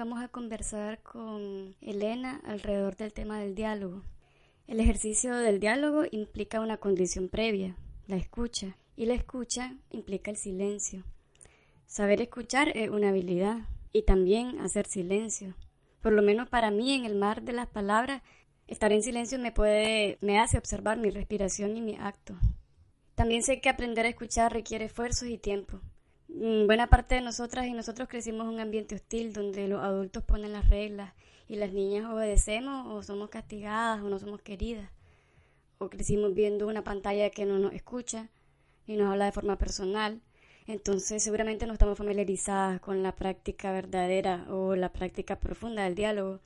vamos a conversar con Elena alrededor del tema del diálogo. El ejercicio del diálogo implica una condición previa, la escucha, y la escucha implica el silencio. Saber escuchar es una habilidad y también hacer silencio. Por lo menos para mí en el mar de las palabras, estar en silencio me puede me hace observar mi respiración y mi acto. También sé que aprender a escuchar requiere esfuerzos y tiempo. Mm, buena parte de nosotras y nosotros crecimos en un ambiente hostil donde los adultos ponen las reglas y las niñas obedecemos o somos castigadas o no somos queridas. O crecimos viendo una pantalla que no nos escucha y nos habla de forma personal. Entonces seguramente no estamos familiarizadas con la práctica verdadera o la práctica profunda del diálogo.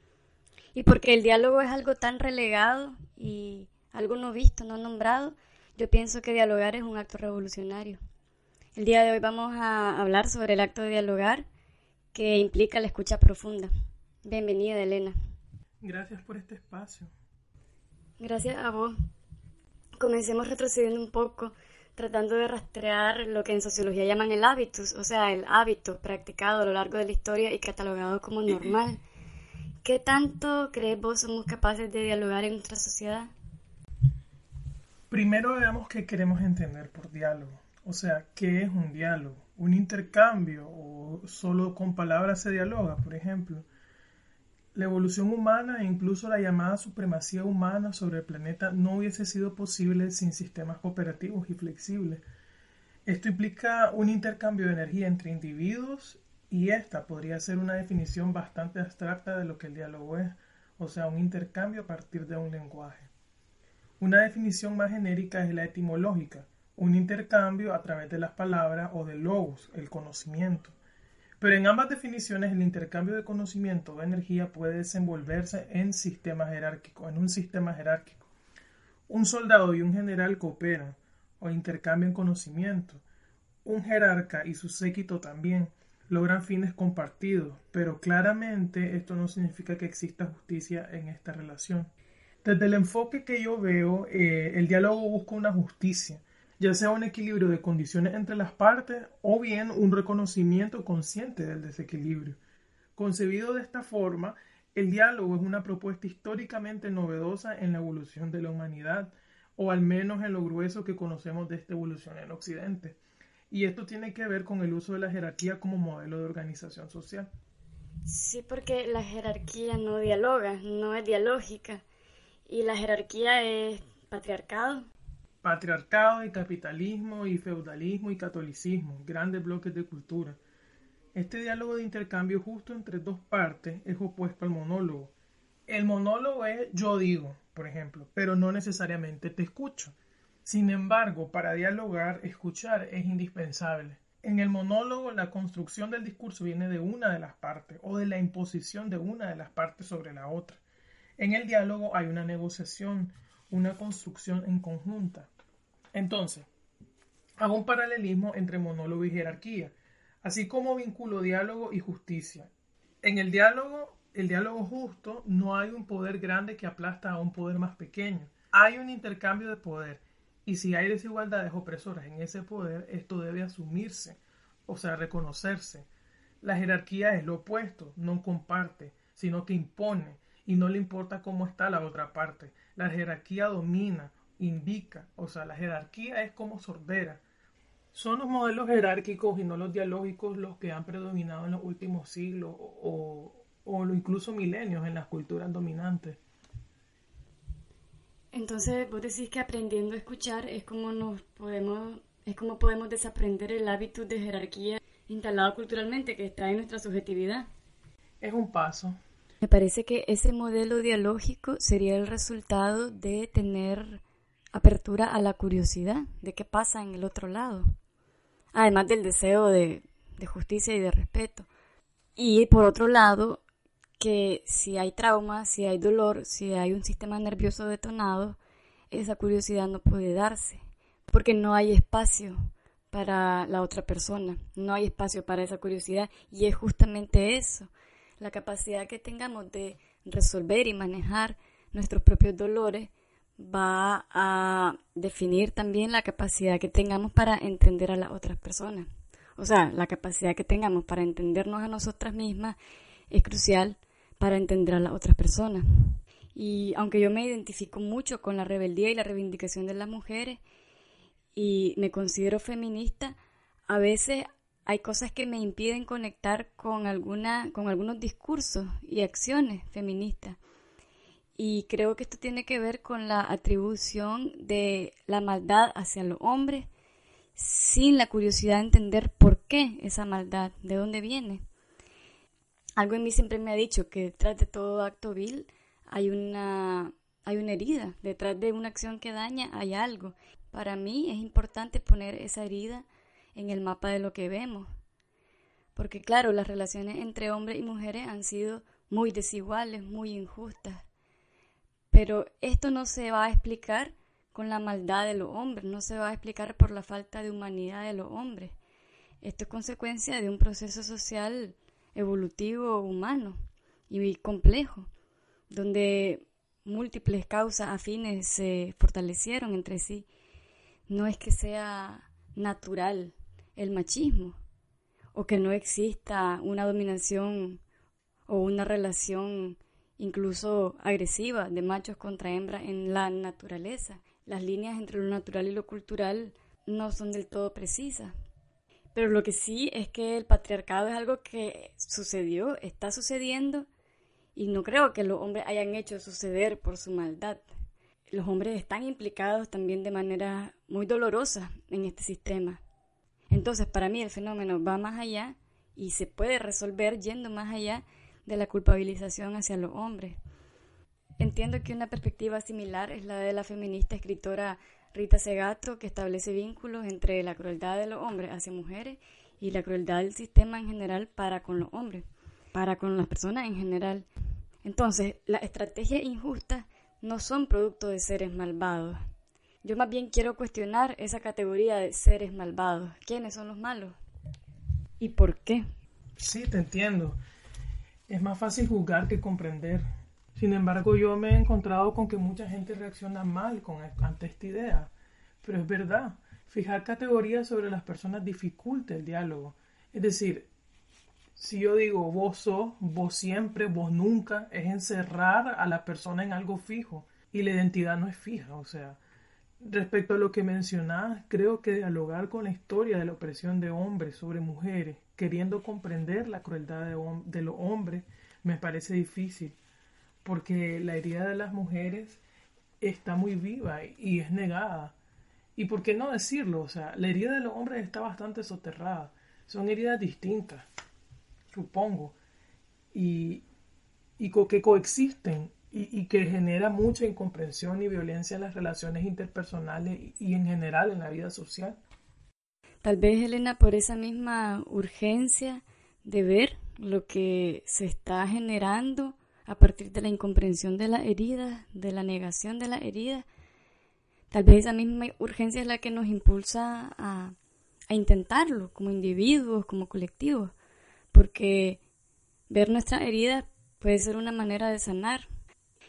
Y porque el diálogo es algo tan relegado y algo no visto, no nombrado, yo pienso que dialogar es un acto revolucionario. El día de hoy vamos a hablar sobre el acto de dialogar que implica la escucha profunda. Bienvenida, Elena. Gracias por este espacio. Gracias a vos. Comencemos retrocediendo un poco, tratando de rastrear lo que en sociología llaman el hábitus, o sea, el hábito practicado a lo largo de la historia y catalogado como normal. ¿Qué tanto crees vos somos capaces de dialogar en nuestra sociedad? Primero veamos qué queremos entender por diálogo. O sea, ¿qué es un diálogo? ¿Un intercambio o solo con palabras se dialoga, por ejemplo? La evolución humana e incluso la llamada supremacía humana sobre el planeta no hubiese sido posible sin sistemas cooperativos y flexibles. Esto implica un intercambio de energía entre individuos y esta podría ser una definición bastante abstracta de lo que el diálogo es, o sea, un intercambio a partir de un lenguaje. Una definición más genérica es la etimológica, un intercambio a través de las palabras o del logos, el conocimiento. Pero en ambas definiciones el intercambio de conocimiento o energía puede desenvolverse en sistemas jerárquicos, en un sistema jerárquico. Un soldado y un general cooperan o intercambian conocimiento. Un jerarca y su séquito también logran fines compartidos, pero claramente esto no significa que exista justicia en esta relación. Desde el enfoque que yo veo, eh, el diálogo busca una justicia, ya sea un equilibrio de condiciones entre las partes o bien un reconocimiento consciente del desequilibrio. Concebido de esta forma, el diálogo es una propuesta históricamente novedosa en la evolución de la humanidad, o al menos en lo grueso que conocemos de esta evolución en Occidente. Y esto tiene que ver con el uso de la jerarquía como modelo de organización social. Sí, porque la jerarquía no dialoga, no es dialógica. ¿Y la jerarquía es patriarcado? Patriarcado y capitalismo y feudalismo y catolicismo, grandes bloques de cultura. Este diálogo de intercambio justo entre dos partes es opuesto al monólogo. El monólogo es yo digo, por ejemplo, pero no necesariamente te escucho. Sin embargo, para dialogar, escuchar es indispensable. En el monólogo, la construcción del discurso viene de una de las partes o de la imposición de una de las partes sobre la otra. En el diálogo hay una negociación, una construcción en conjunta. Entonces, hago un paralelismo entre monólogo y jerarquía, así como vinculo diálogo y justicia. En el diálogo, el diálogo justo, no hay un poder grande que aplasta a un poder más pequeño. Hay un intercambio de poder. Y si hay desigualdades opresoras en ese poder, esto debe asumirse, o sea, reconocerse. La jerarquía es lo opuesto, no comparte, sino que impone, y no le importa cómo está la otra parte. La jerarquía domina, indica, o sea, la jerarquía es como sordera. Son los modelos jerárquicos y no los dialógicos los que han predominado en los últimos siglos o, o incluso milenios en las culturas dominantes. Entonces, vos decís que aprendiendo a escuchar es como nos podemos, es como podemos desaprender el hábito de jerarquía instalado culturalmente que está en nuestra subjetividad. Es un paso, me parece que ese modelo dialógico sería el resultado de tener apertura a la curiosidad de qué pasa en el otro lado, además del deseo de, justicia y de respeto. Y por otro lado, que si hay trauma, si hay dolor, si hay un sistema nervioso detonado, esa curiosidad no puede darse, porque no hay espacio para la otra persona, no hay espacio para esa curiosidad y es justamente eso, la capacidad que tengamos de resolver y manejar nuestros propios dolores va a definir también la capacidad que tengamos para entender a las otras personas. O sea, la capacidad que tengamos para entendernos a nosotras mismas es crucial para entender a las otras personas. Y aunque yo me identifico mucho con la rebeldía y la reivindicación de las mujeres y me considero feminista, a veces hay cosas que me impiden conectar con, alguna, con algunos discursos y acciones feministas. Y creo que esto tiene que ver con la atribución de la maldad hacia los hombres sin la curiosidad de entender por qué esa maldad, de dónde viene. Algo en mí siempre me ha dicho que detrás de todo acto vil hay una, hay una herida, detrás de una acción que daña hay algo. Para mí es importante poner esa herida en el mapa de lo que vemos. Porque claro, las relaciones entre hombres y mujeres han sido muy desiguales, muy injustas. Pero esto no se va a explicar con la maldad de los hombres, no se va a explicar por la falta de humanidad de los hombres. Esto es consecuencia de un proceso social evolutivo humano y complejo, donde múltiples causas afines se fortalecieron entre sí. No es que sea natural el machismo o que no exista una dominación o una relación incluso agresiva de machos contra hembras en la naturaleza. Las líneas entre lo natural y lo cultural no son del todo precisas. Pero lo que sí es que el patriarcado es algo que sucedió, está sucediendo, y no creo que los hombres hayan hecho suceder por su maldad. Los hombres están implicados también de manera muy dolorosa en este sistema. Entonces, para mí el fenómeno va más allá y se puede resolver yendo más allá de la culpabilización hacia los hombres. Entiendo que una perspectiva similar es la de la feminista escritora Rita Segato, que establece vínculos entre la crueldad de los hombres hacia mujeres y la crueldad del sistema en general para con los hombres, para con las personas en general. Entonces, las estrategias injustas no son producto de seres malvados. Yo más bien quiero cuestionar esa categoría de seres malvados. ¿Quiénes son los malos? ¿Y por qué? Sí, te entiendo. Es más fácil juzgar que comprender. Sin embargo, yo me he encontrado con que mucha gente reacciona mal con, ante esta idea. Pero es verdad, fijar categorías sobre las personas dificulta el diálogo. Es decir, si yo digo vos sos, vos siempre, vos nunca, es encerrar a la persona en algo fijo. Y la identidad no es fija. O sea, respecto a lo que mencionás, creo que dialogar con la historia de la opresión de hombres sobre mujeres, queriendo comprender la crueldad de, de los hombres, me parece difícil porque la herida de las mujeres está muy viva y es negada. Y por qué no decirlo, o sea, la herida de los hombres está bastante soterrada. Son heridas distintas, supongo, y, y que coexisten y, y, que genera mucha incomprensión y violencia en las relaciones interpersonales y en general en la vida social. Tal vez, Elena, por esa misma urgencia de ver lo que se está generando a partir de la incomprensión de la herida, de la negación de la herida. Tal vez esa misma urgencia es la que nos impulsa a, a intentarlo como individuos, como colectivos, porque ver nuestra herida puede ser una manera de sanar.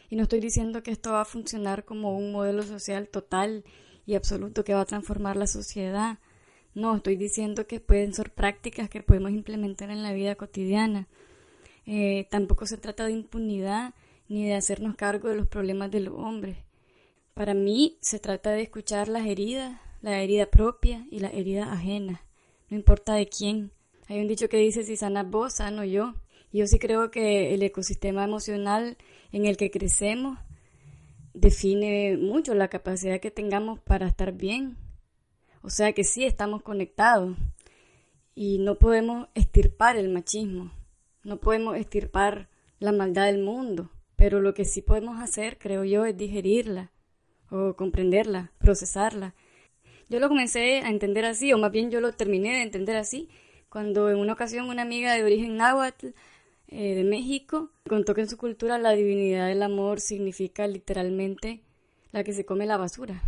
Y no estoy diciendo que esto va a funcionar como un modelo social total y absoluto que va a transformar la sociedad. No, estoy diciendo que pueden ser prácticas que podemos implementar en la vida cotidiana eh, tampoco se trata de impunidad ni de hacernos cargo de los problemas de los hombres. Para mí se trata de escuchar las heridas, la herida propia y la herida ajena, no importa de quién. Hay un dicho que dice si sanas vos, sano yo. Yo sí creo que el ecosistema emocional en el que crecemos define mucho la capacidad que tengamos para estar bien. O sea que sí estamos conectados y no podemos estirpar el machismo. No podemos estirpar la maldad del mundo, pero lo que sí podemos hacer, creo yo, es digerirla o comprenderla, procesarla. Yo lo comencé a entender así, o más bien yo lo terminé de entender así, cuando en una ocasión una amiga de origen náhuatl eh, de México contó que en su cultura la divinidad del amor significa literalmente la que se come la basura.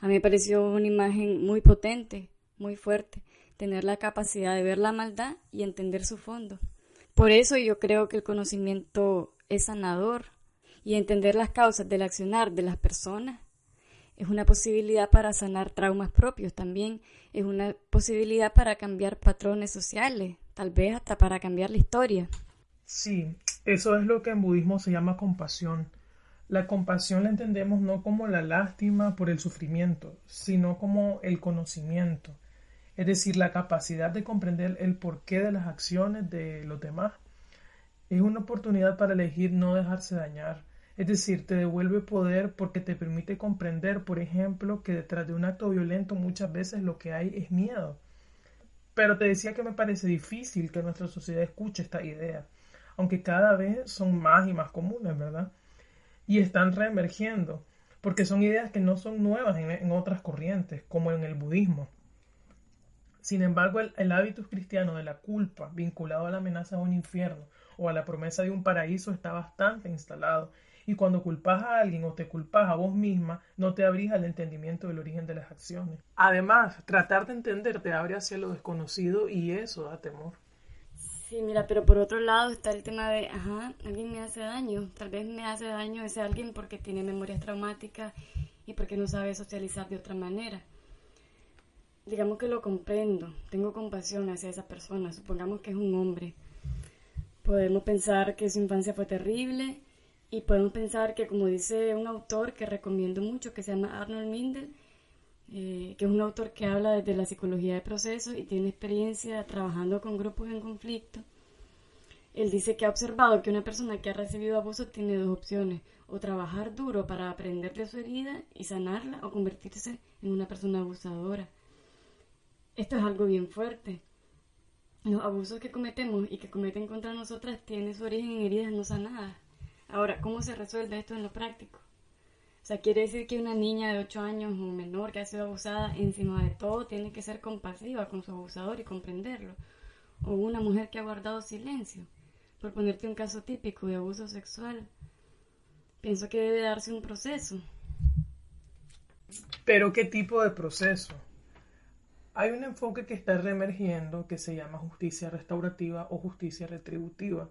A mí me pareció una imagen muy potente, muy fuerte, tener la capacidad de ver la maldad y entender su fondo. Por eso yo creo que el conocimiento es sanador y entender las causas del accionar de las personas es una posibilidad para sanar traumas propios también, es una posibilidad para cambiar patrones sociales, tal vez hasta para cambiar la historia. Sí, eso es lo que en budismo se llama compasión. La compasión la entendemos no como la lástima por el sufrimiento, sino como el conocimiento, es decir, la capacidad de comprender el porqué de las acciones de los demás. Es una oportunidad para elegir no dejarse dañar, es decir, te devuelve poder porque te permite comprender, por ejemplo, que detrás de un acto violento muchas veces lo que hay es miedo. Pero te decía que me parece difícil que nuestra sociedad escuche esta idea, aunque cada vez son más y más comunes, ¿verdad? Y están reemergiendo, porque son ideas que no son nuevas en, otras corrientes, como en el budismo. Sin embargo, el, el hábitus cristiano de la culpa, vinculado a la amenaza de un infierno o a la promesa de un paraíso, está bastante instalado. Y cuando culpas a alguien o te culpas a vos misma, no te abrís al entendimiento del origen de las acciones. Además, tratar de entender te abre hacia lo desconocido y eso da temor. Sí, mira, pero por otro lado está el tema de, ajá, alguien me hace daño, tal vez me hace daño ese alguien porque tiene memorias traumáticas y porque no sabe socializar de otra manera. Digamos que lo comprendo, tengo compasión hacia esa persona, supongamos que es un hombre. Podemos pensar que su infancia fue terrible y podemos pensar que, como dice un autor que recomiendo mucho, que se llama Arnold Mindel, eh, que es un autor que habla desde la psicología de procesos y tiene experiencia trabajando con grupos en conflicto. Él dice que ha observado que una persona que ha recibido abuso tiene dos opciones, o trabajar duro para aprender de su herida y sanarla, o convertirse en una persona abusadora. Esto es algo bien fuerte. Los abusos que cometemos y que cometen contra nosotras tienen su origen en heridas no sanadas. Ahora, ¿cómo se resuelve esto en lo práctico? O sea, quiere decir que una niña de 8 años o menor que ha sido abusada, encima de todo, tiene que ser compasiva con su abusador y comprenderlo. O una mujer que ha guardado silencio. Por ponerte un caso típico de abuso sexual, pienso que debe darse un proceso. Pero ¿qué tipo de proceso? Hay un enfoque que está reemergiendo que se llama justicia restaurativa o justicia retributiva.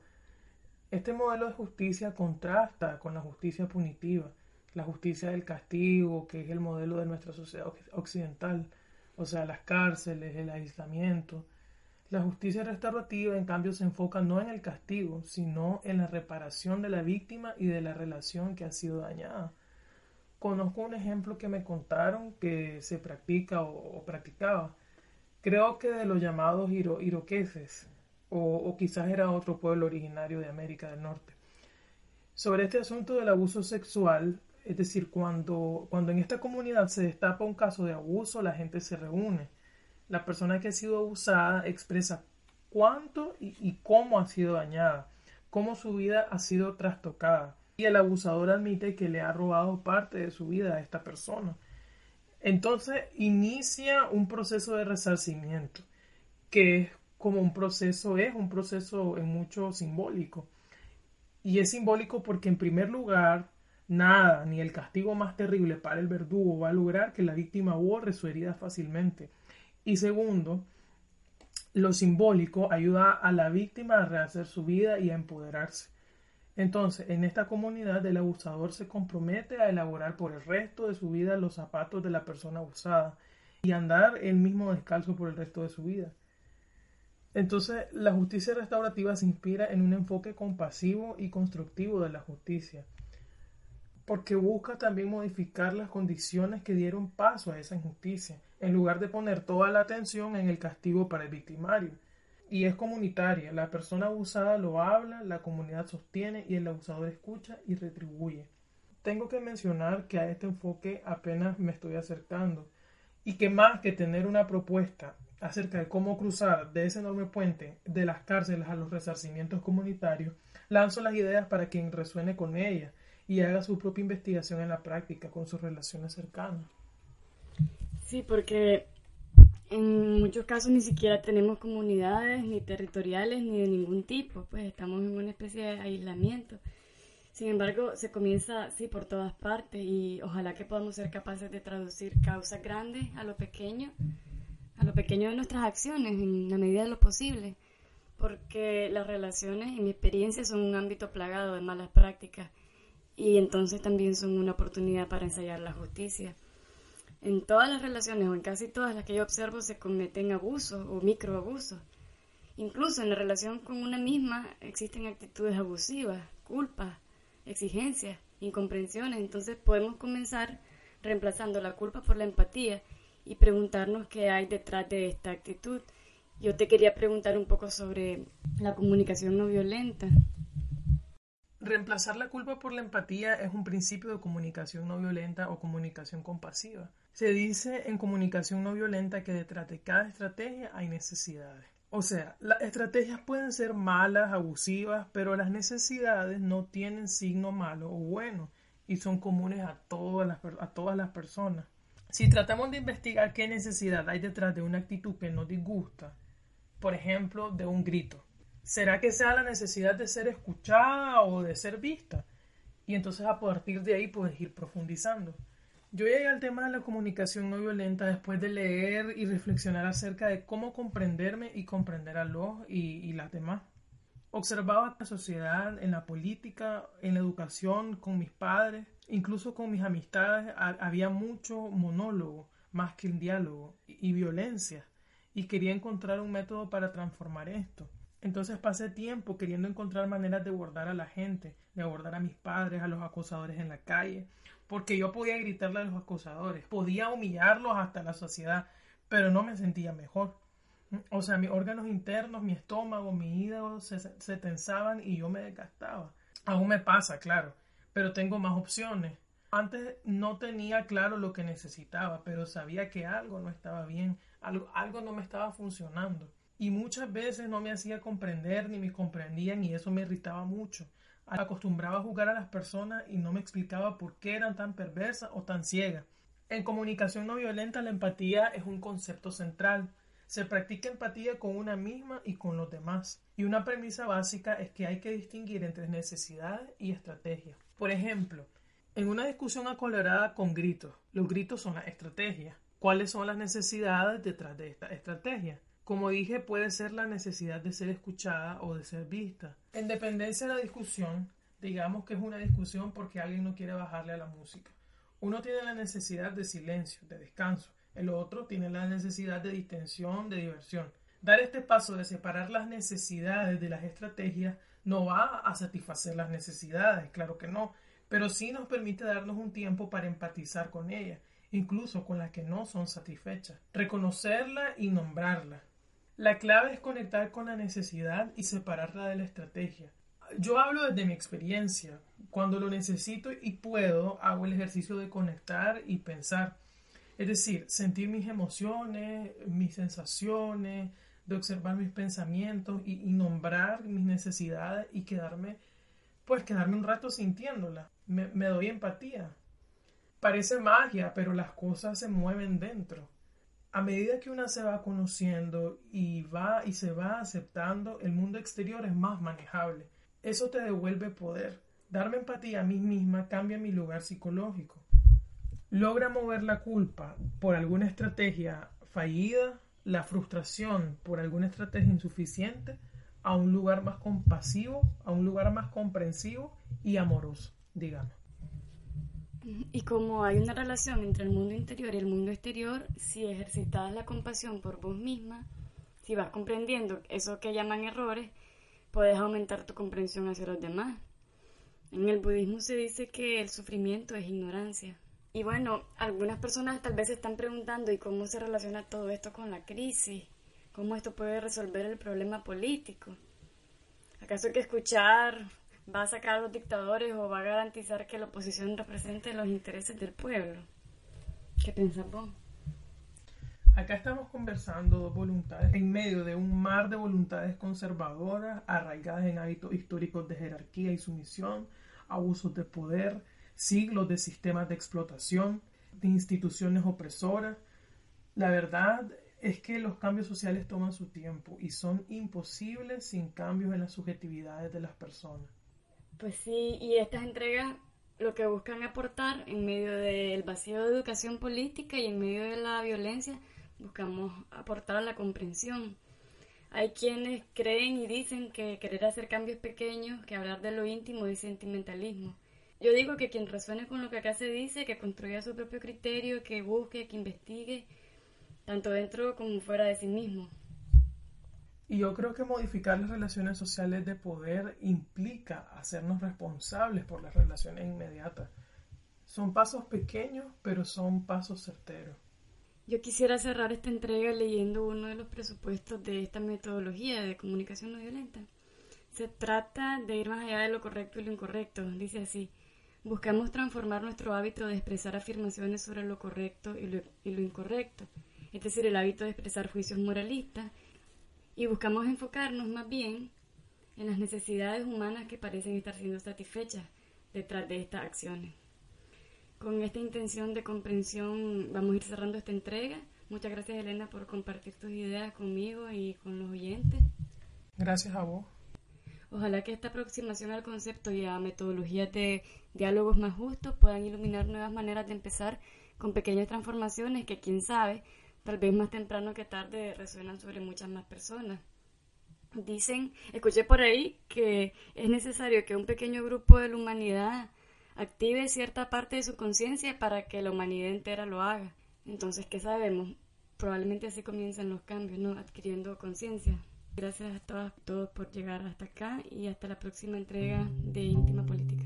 Este modelo de justicia contrasta con la justicia punitiva la justicia del castigo, que es el modelo de nuestra sociedad occidental, o sea, las cárceles, el aislamiento. La justicia restaurativa, en cambio, se enfoca no en el castigo, sino en la reparación de la víctima y de la relación que ha sido dañada. Conozco un ejemplo que me contaron que se practica o, practicaba. Creo que de los llamados iroqueses, o, o quizás era otro pueblo originario de América del Norte. Sobre este asunto del abuso sexual, es decir, cuando, cuando en esta comunidad se destapa un caso de abuso, la gente se reúne. La persona que ha sido abusada expresa cuánto y, y cómo ha sido dañada, cómo su vida ha sido trastocada. Y el abusador admite que le ha robado parte de su vida a esta persona. Entonces inicia un proceso de resarcimiento, que es como un proceso, es un proceso en mucho simbólico. Y es simbólico porque en primer lugar Nada, ni el castigo más terrible para el verdugo va a lograr que la víctima borre su herida fácilmente. Y segundo, lo simbólico ayuda a la víctima a rehacer su vida y a empoderarse. Entonces, en esta comunidad el abusador se compromete a elaborar por el resto de su vida los zapatos de la persona abusada y andar el mismo descalzo por el resto de su vida. Entonces, la justicia restaurativa se inspira en un enfoque compasivo y constructivo de la justicia porque busca también modificar las condiciones que dieron paso a esa injusticia, en lugar de poner toda la atención en el castigo para el victimario. Y es comunitaria, la persona abusada lo habla, la comunidad sostiene y el abusador escucha y retribuye. Tengo que mencionar que a este enfoque apenas me estoy acercando y que más que tener una propuesta acerca de cómo cruzar de ese enorme puente de las cárceles a los resarcimientos comunitarios, lanzo las ideas para quien resuene con ellas y haga su propia investigación en la práctica con sus relaciones cercanas. Sí, porque en muchos casos ni siquiera tenemos comunidades ni territoriales ni de ningún tipo, pues estamos en una especie de aislamiento. Sin embargo, se comienza, sí, por todas partes y ojalá que podamos ser capaces de traducir causas grandes a lo pequeño, a lo pequeño de nuestras acciones en la medida de lo posible, porque las relaciones, en mi experiencia, son un ámbito plagado de malas prácticas y entonces también son una oportunidad para ensayar la justicia. En todas las relaciones o en casi todas las que yo observo se cometen abusos o microabusos. Incluso en la relación con una misma existen actitudes abusivas, culpas, exigencias, incomprensiones. Entonces podemos comenzar reemplazando la culpa por la empatía y preguntarnos qué hay detrás de esta actitud. Yo te quería preguntar un poco sobre la comunicación no violenta. Reemplazar la culpa por la empatía es un principio de comunicación no violenta o comunicación compasiva. Se dice en comunicación no violenta que detrás de cada estrategia hay necesidades. O sea, las estrategias pueden ser malas, abusivas, pero las necesidades no tienen signo malo o bueno y son comunes a todas las, a todas las personas. Si tratamos de investigar qué necesidad hay detrás de una actitud que nos disgusta, por ejemplo, de un grito, ¿será que sea la necesidad de ser escuchada o de ser vista? Y entonces a partir de ahí puedes ir profundizando. Yo llegué al tema de la comunicación no violenta después de leer y reflexionar acerca de cómo comprenderme y comprender a los y, las demás. Observaba la sociedad, en la política, en la educación, con mis padres, incluso con mis amistades, había mucho monólogo más que el diálogo y violencia, y quería encontrar un método para transformar esto. Entonces pasé tiempo queriendo encontrar maneras de abordar a la gente, de abordar a mis padres, a los acosadores en la calle, porque yo podía gritarle a los acosadores, podía humillarlos hasta la sociedad, pero no me sentía mejor. O sea, mis órganos internos, mi estómago, mi hígado se, tensaban y yo me desgastaba. Aún me pasa, claro, pero tengo más opciones. Antes no tenía claro lo que necesitaba, pero sabía que algo no estaba bien, algo no me estaba funcionando. Y muchas veces no me hacía comprender ni me comprendían y eso me irritaba mucho acostumbraba a jugar a las personas y no me explicaba por qué eran tan perversas o tan ciegas. En comunicación no violenta la empatía es un concepto central. Se practica empatía con una misma y con los demás. Y una premisa básica es que hay que distinguir entre necesidades y estrategias. Por ejemplo, en una discusión acolorada con gritos, los gritos son las estrategias. ¿Cuáles son las necesidades detrás de esta estrategia? Como dije, puede ser la necesidad de ser escuchada o de ser vista. En dependencia de la discusión, digamos que es una discusión porque alguien no quiere bajarle a la música. Uno tiene la necesidad de silencio, de descanso. El otro tiene la necesidad de distensión, de diversión. Dar este paso de separar las necesidades de las estrategias no va a satisfacer las necesidades, claro que no, pero sí nos permite darnos un tiempo para empatizar con ellas, incluso con las que no son satisfechas, reconocerla y nombrarla. La clave es conectar con la necesidad y separarla de la estrategia. Yo hablo desde mi experiencia. Cuando lo necesito y puedo, hago el ejercicio de conectar y pensar. Es decir, sentir mis emociones, mis sensaciones, de observar mis pensamientos y, nombrar mis necesidades y quedarme, pues quedarme un rato sintiéndolas. Me, me doy empatía. Parece magia, pero las cosas se mueven dentro a medida que una se va conociendo y va y se va aceptando, el mundo exterior es más manejable. Eso te devuelve poder. Darme empatía a mí misma cambia mi lugar psicológico. Logra mover la culpa por alguna estrategia fallida, la frustración por alguna estrategia insuficiente, a un lugar más compasivo, a un lugar más comprensivo y amoroso, digamos. Y como hay una relación entre el mundo interior y el mundo exterior, si ejercitas la compasión por vos misma, si vas comprendiendo eso que llaman errores, puedes aumentar tu comprensión hacia los demás. En el budismo se dice que el sufrimiento es ignorancia. Y bueno, algunas personas tal vez están preguntando, ¿y cómo se relaciona todo esto con la crisis? ¿Cómo esto puede resolver el problema político? ¿Acaso hay que escuchar va a sacar a los dictadores o va a garantizar que la oposición represente los intereses del pueblo. ¿Qué piensas vos? Acá estamos conversando dos voluntades en medio de un mar de voluntades conservadoras arraigadas en hábitos históricos de jerarquía y sumisión, abusos de poder, siglos de sistemas de explotación, de instituciones opresoras. La verdad es que los cambios sociales toman su tiempo y son imposibles sin cambios en las subjetividades de las personas. Pues sí, y estas entregas lo que buscan aportar en medio del vacío de educación política y en medio de la violencia, buscamos aportar la comprensión. Hay quienes creen y dicen que querer hacer cambios pequeños, que hablar de lo íntimo es sentimentalismo. Yo digo que quien resuene con lo que acá se dice, que construya su propio criterio, que busque, que investigue, tanto dentro como fuera de sí mismo. Y yo creo que modificar las relaciones sociales de poder implica hacernos responsables por las relaciones inmediatas. Son pasos pequeños, pero son pasos certeros. Yo quisiera cerrar esta entrega leyendo uno de los presupuestos de esta metodología de comunicación no violenta. Se trata de ir más allá de lo correcto y lo incorrecto. Dice así, buscamos transformar nuestro hábito de expresar afirmaciones sobre lo correcto y lo, incorrecto, es decir, el hábito de expresar juicios moralistas, y buscamos enfocarnos más bien en las necesidades humanas que parecen estar siendo satisfechas detrás de estas acciones. Con esta intención de comprensión vamos a ir cerrando esta entrega. Muchas gracias Elena por compartir tus ideas conmigo y con los oyentes. Gracias a vos. Ojalá que esta aproximación al concepto y a metodologías de diálogos más justos puedan iluminar nuevas maneras de empezar con pequeñas transformaciones que, quién sabe, tal vez más temprano que tarde resuenan sobre muchas más personas. Dicen, escuché por ahí que es necesario que un pequeño grupo de la humanidad active cierta parte de su conciencia para que la humanidad entera lo haga. Entonces, ¿qué sabemos? Probablemente así comienzan los cambios, ¿no? Adquiriendo conciencia. Gracias a todos, todos por llegar hasta acá y hasta la próxima entrega de Íntima Política.